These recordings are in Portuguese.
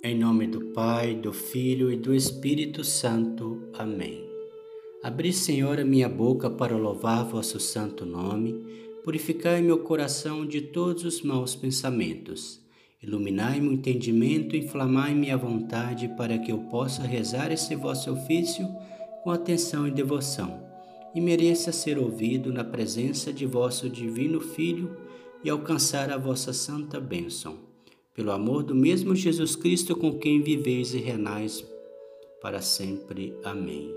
Em nome do Pai, do Filho e do Espírito Santo. Amém. Abri, Senhor, a minha boca para louvar vosso santo nome. Purificai meu coração de todos os maus pensamentos. Iluminai-me o entendimento, inflamai minha vontade, para que eu possa rezar esse vosso ofício com atenção e devoção, e mereça ser ouvido na presença de vosso divino Filho e alcançar a vossa santa bênção pelo amor do mesmo Jesus Cristo com quem viveis e renais para sempre. Amém.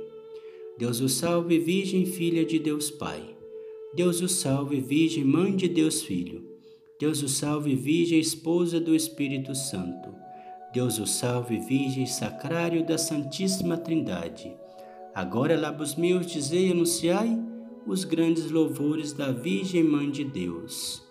Deus o salve, Virgem Filha de Deus Pai. Deus o salve, Virgem Mãe de Deus Filho. Deus o salve, Virgem Esposa do Espírito Santo. Deus o salve, Virgem Sacrário da Santíssima Trindade. Agora, lábios meus, dizei e anunciai os grandes louvores da Virgem Mãe de Deus.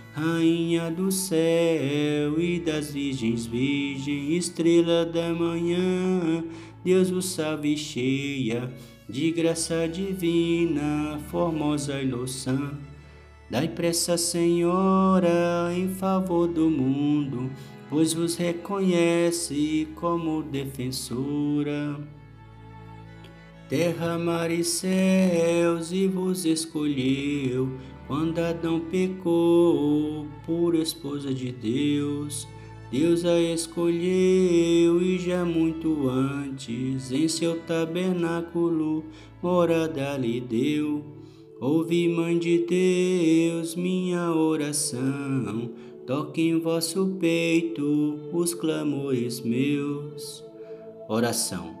Rainha do céu e das virgens, virgem, estrela da manhã, Deus o salve cheia de graça divina, formosa e louçã. Dai pressa, Senhora, em favor do mundo, pois vos reconhece como defensora. Terra, mar e céus, e vos escolheu quando Adão pecou por esposa de Deus, Deus a escolheu e já muito antes em seu tabernáculo morada lhe deu. Ouvi, Mãe de Deus, minha oração, toque em vosso peito os clamores meus. Oração.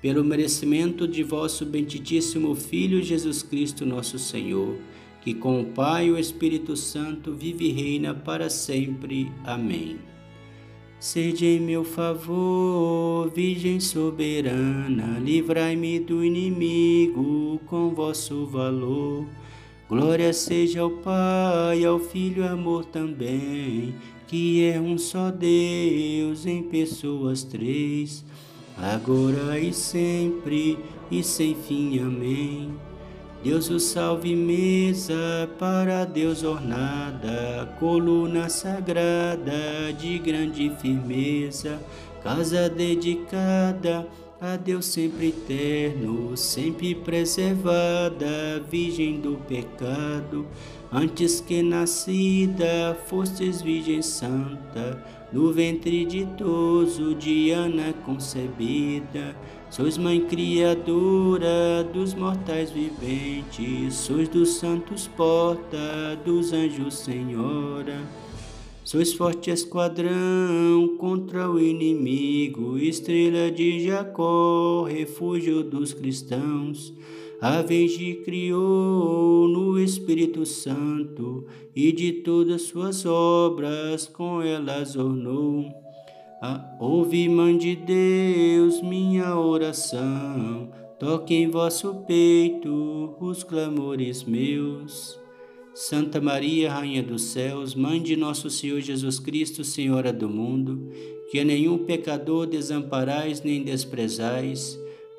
pelo merecimento de vosso benditíssimo Filho Jesus Cristo, nosso Senhor que com o Pai e o Espírito Santo vive e reina para sempre. Amém. Sede em meu favor, Virgem soberana, livrai-me do inimigo com vosso valor. Glória seja ao Pai, ao Filho, amor também, que é um só Deus em pessoas três, agora e sempre e sem fim. Amém. Deus o salve, mesa para Deus ornada, coluna sagrada de grande firmeza, casa dedicada a Deus sempre eterno, sempre preservada, virgem do pecado. Antes que nascida, fostes virgem santa, no ventre ditoso de Ana concebida. Sois mãe criadora dos mortais viventes, sois dos santos porta, dos anjos senhora. Sois forte esquadrão contra o inimigo, estrela de Jacó, refúgio dos cristãos. A Virgem criou no Espírito Santo e de todas suas obras com elas ornou. Ah, ouve, Mãe de Deus, minha oração, toque em vosso peito os clamores meus. Santa Maria, Rainha dos Céus, Mãe de nosso Senhor Jesus Cristo, Senhora do mundo, que a nenhum pecador desamparais nem desprezais,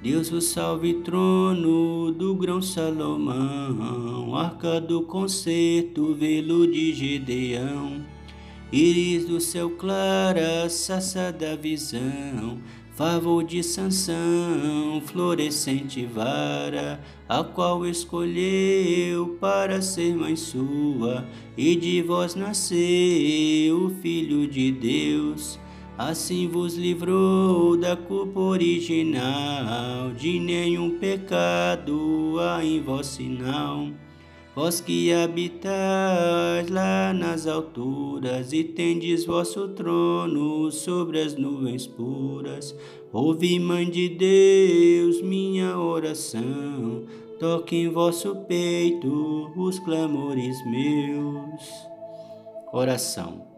Deus o salve, trono do grão Salomão, arca do concerto, velo de Gedeão, íris do céu clara, saça da visão, favor de Sansão, florescente vara, a qual escolheu para ser mãe sua, e de vós nasceu o Filho de Deus assim vos livrou da culpa original, de nenhum pecado há em vós sinal. Vós que habitais lá nas alturas e tendes vosso trono sobre as nuvens puras, ouvi, Mãe de Deus, minha oração, toque em vosso peito os clamores meus. Oração.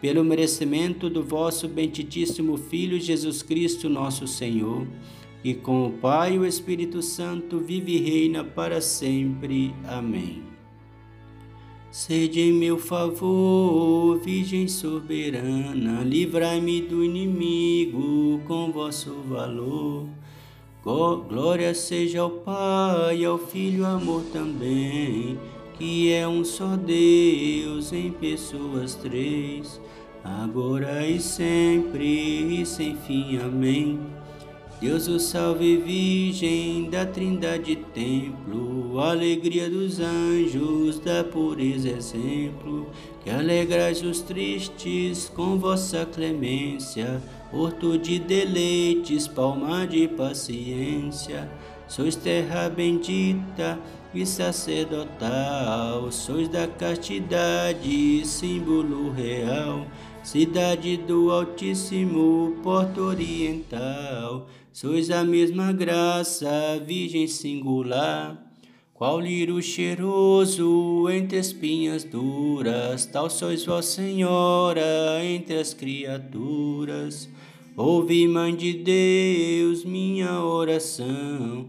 pelo merecimento do vosso benditíssimo Filho Jesus Cristo, nosso Senhor, e com o Pai e o Espírito Santo vive e reina para sempre. Amém. Sede em meu favor, Virgem soberana, livrai-me do inimigo com vosso valor. Glória seja ao Pai, ao Filho, amor também que é um só Deus em pessoas três, agora e sempre e sem fim. Amém. Deus o salve, Virgem da Trindade Templo, alegria dos anjos, da pureza exemplo, que alegrais os tristes com vossa clemência, horto de deleites, palma de paciência, sois terra bendita e sacerdotal, sois da castidade, símbolo real, cidade do Altíssimo, porto oriental, sois a mesma graça, virgem singular. Qual lírio cheiroso entre espinhas duras, tal sois vós, Senhora, entre as criaturas. Ouvi, Mãe de Deus, minha oração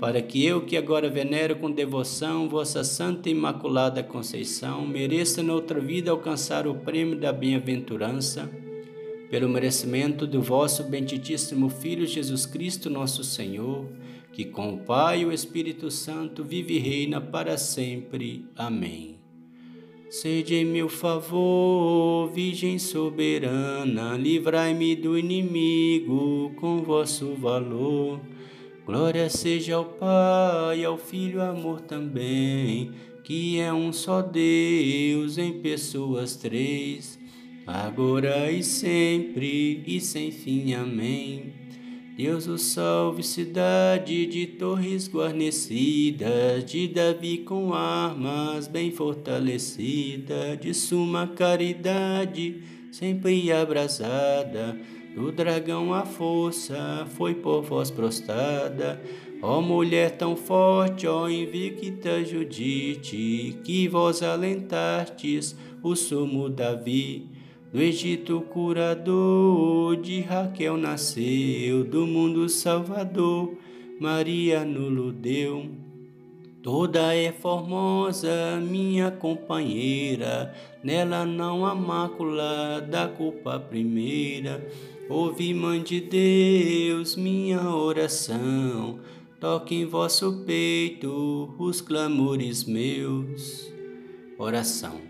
para que eu, que agora venero com devoção vossa Santa Imaculada Conceição, mereça noutra vida alcançar o prêmio da bem-aventurança, pelo merecimento do vosso benditíssimo Filho Jesus Cristo, nosso Senhor, que com o Pai e o Espírito Santo vive e reina para sempre. Amém. Sede em meu favor, Virgem soberana, livrai-me do inimigo com vosso valor. Glória seja ao Pai, ao Filho, amor também, que é um só Deus em pessoas três, agora e sempre e sem fim. Amém. Deus o salve, cidade de torres guarnecidas, de Davi com armas bem fortalecida, de suma caridade, sempre abrasada do dragão a força foi por vós prostrada, ó mulher tão forte, ó invicta Judite, que vós alentastes o sumo Davi. Do Egito curador, de Raquel nasceu, do mundo salvador, Maria nulo deu. Toda é formosa, minha companheira, nela não há mácula da culpa primeira. Ouvi, Mãe de Deus, minha oração, toque em vosso peito os clamores meus. Oração.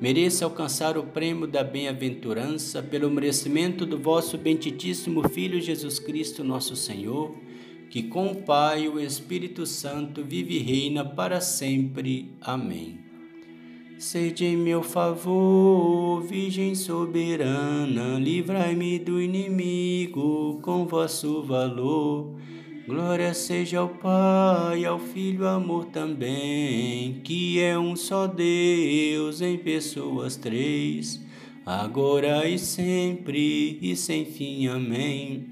mereça alcançar o prêmio da bem-aventurança pelo merecimento do vosso benditíssimo Filho Jesus Cristo, nosso Senhor, que com o Pai e o Espírito Santo vive e reina para sempre. Amém. Sede em meu favor, Virgem soberana, livrai-me do inimigo com vosso valor. Glória seja ao Pai, ao Filho, amor também, que é um só Deus em pessoas três, agora e sempre e sem fim. Amém.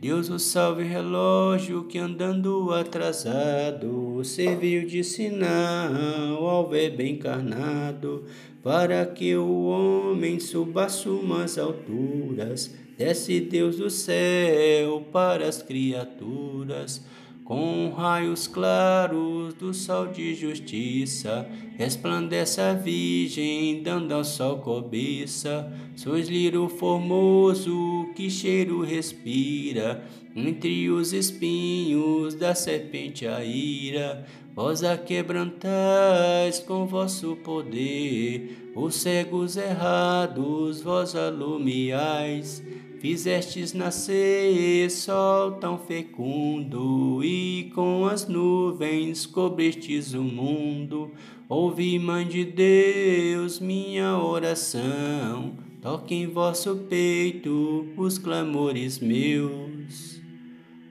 Deus o salve, relógio que andando atrasado serviu de sinal ao Verbo encarnado, para que o homem suba sumas alturas Desce Deus do céu para as criaturas, com raios claros do sol de justiça, resplandece a Virgem, dando ao sol cobiça. Sois lírio formoso, que cheiro respira, entre os espinhos da serpente a ira. Vós a quebrantais com vosso poder, os cegos errados vós alumiais. Fizestes nascer sol tão fecundo e com as nuvens cobristes o mundo. Ouvi, Mãe de Deus, minha oração. Toque em vosso peito os clamores meus.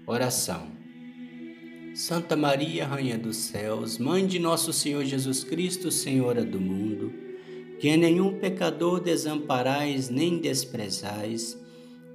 Oração. Santa Maria, Rainha dos Céus, Mãe de nosso Senhor Jesus Cristo, Senhora do mundo, que a nenhum pecador desamparais nem desprezais,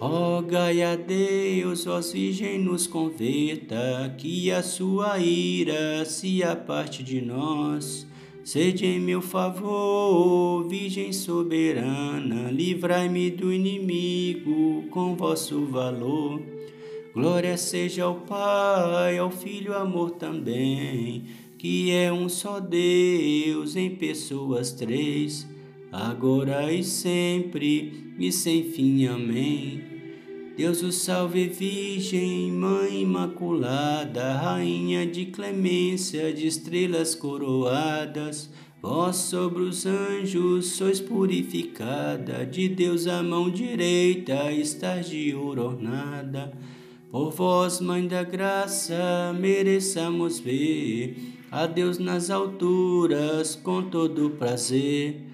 Rogai a Deus, ó Virgem, nos converta, que a sua ira se aparte de nós. Sede em meu favor, Virgem soberana, livrai-me do inimigo com vosso valor. Glória seja ao Pai, ao Filho, amor também, que é um só Deus em pessoas três, agora e sempre e sem fim. Amém. Deus o salve, Virgem, Mãe Imaculada, Rainha de clemência, de estrelas coroadas. Vós sobre os anjos sois purificada, de Deus a mão direita estás de ouro ornada. Por vós, Mãe da Graça, mereçamos ver a Deus nas alturas com todo prazer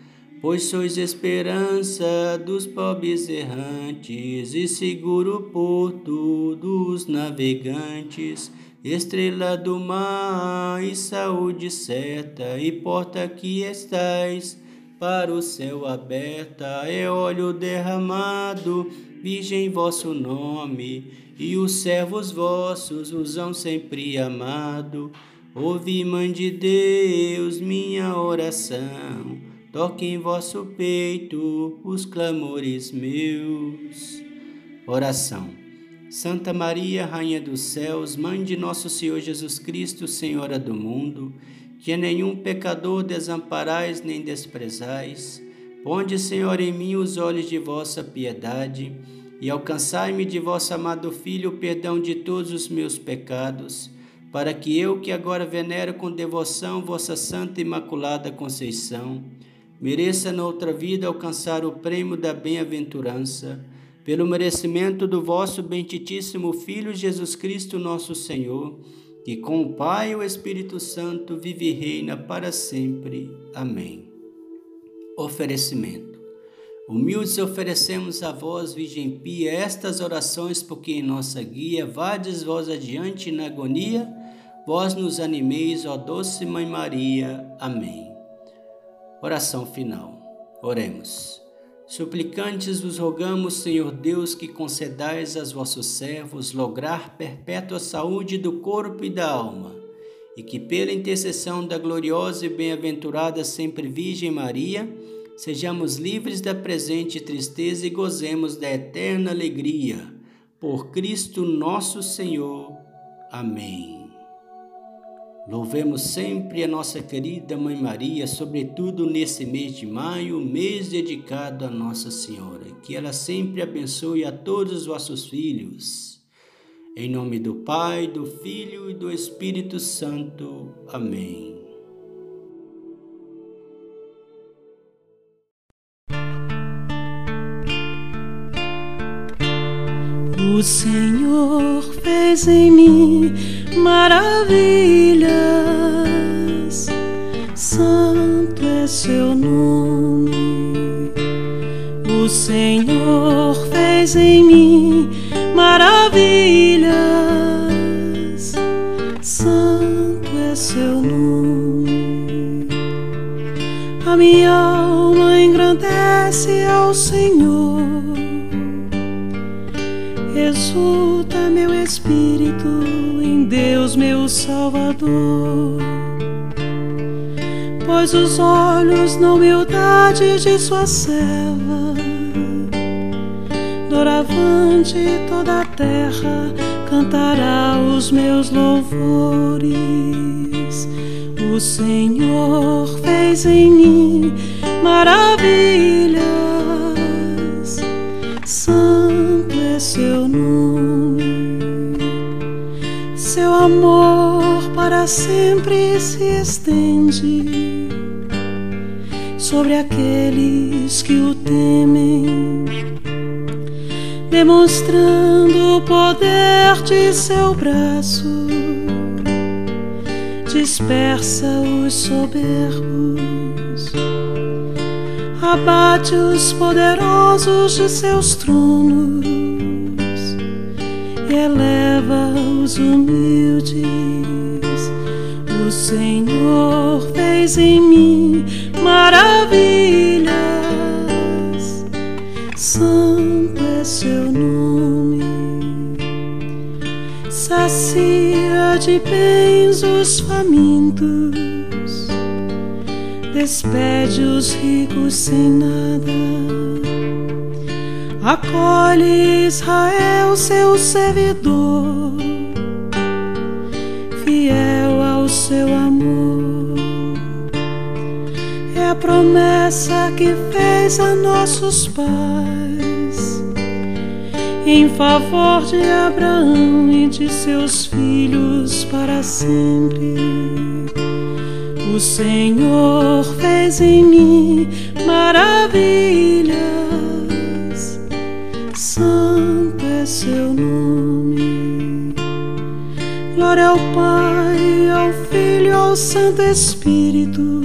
pois sois esperança dos pobres errantes e seguro porto dos navegantes, estrela do mar e saúde certa, e porta que estais para o céu aberta, é óleo derramado, virgem vosso nome, e os servos vossos os hão sempre amado. Ouvi, Mãe de Deus, minha oração toque em vosso peito os clamores meus. Oração. Santa Maria, Rainha dos Céus, Mãe de nosso Senhor Jesus Cristo, Senhora do mundo, que a nenhum pecador desamparais nem desprezais, ponde, Senhor, em mim os olhos de vossa piedade e alcançai-me de vosso amado Filho o perdão de todos os meus pecados, para que eu, que agora venero com devoção vossa Santa Imaculada Conceição, mereça noutra vida alcançar o prêmio da bem-aventurança pelo merecimento do vosso benditíssimo Filho Jesus Cristo, nosso Senhor, que com o Pai e o Espírito Santo vive e reina para sempre. Amém. Oferecimento. Humildes oferecemos a vós, Virgem Pia, estas orações, porque em nossa guia vades vós adiante na agonia, vós nos animeis, ó doce Mãe Maria. Amém. Oração final. Oremos. Suplicantes vos rogamos, Senhor Deus, que concedais aos vossos servos lograr perpétua saúde do corpo e da alma, e que pela intercessão da gloriosa e bem-aventurada sempre Virgem Maria, sejamos livres da presente tristeza e gozemos da eterna alegria. Por Cristo nosso Senhor. Amém. Louvemos sempre a nossa querida Mãe Maria, sobretudo nesse mês de maio, mês dedicado a Nossa Senhora. Que ela sempre abençoe a todos os vossos filhos. Em nome do Pai, do Filho e do Espírito Santo. Amém. O Senhor fez em mim maravilhas, Santo é seu nome. O Senhor fez em mim maravilhas, Santo é seu nome. A minha alma engrandece ao Senhor exulta meu espírito em Deus, meu Salvador. Pois os olhos na humildade de sua serva, doravante toda a terra cantará os meus louvores. O Senhor fez em mim maravilhas. Seu nome, seu amor para sempre se estende sobre aqueles que o temem, demonstrando o poder de seu braço, dispersa os soberbos abate os poderosos de seus tronos eleva os humildes. O Senhor fez em mim maravilhas, Santo é seu nome. Sacia de bens os famintos despede os ricos sem nada. Acolhe Israel, seu servidor, fiel ao seu amor. É a promessa que fez a nossos pais em favor de Abraão e de seus filhos para sempre o Senhor fez em mim maravilhas, seu nome. Glória ao Pai, ao Filho, ao Santo Espírito,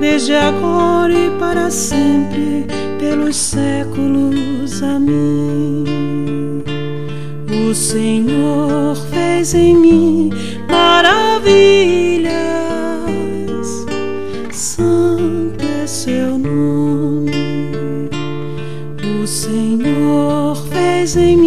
desde agora e para sempre, pelos séculos. Amém. O Senhor fez em mim maravilhas, O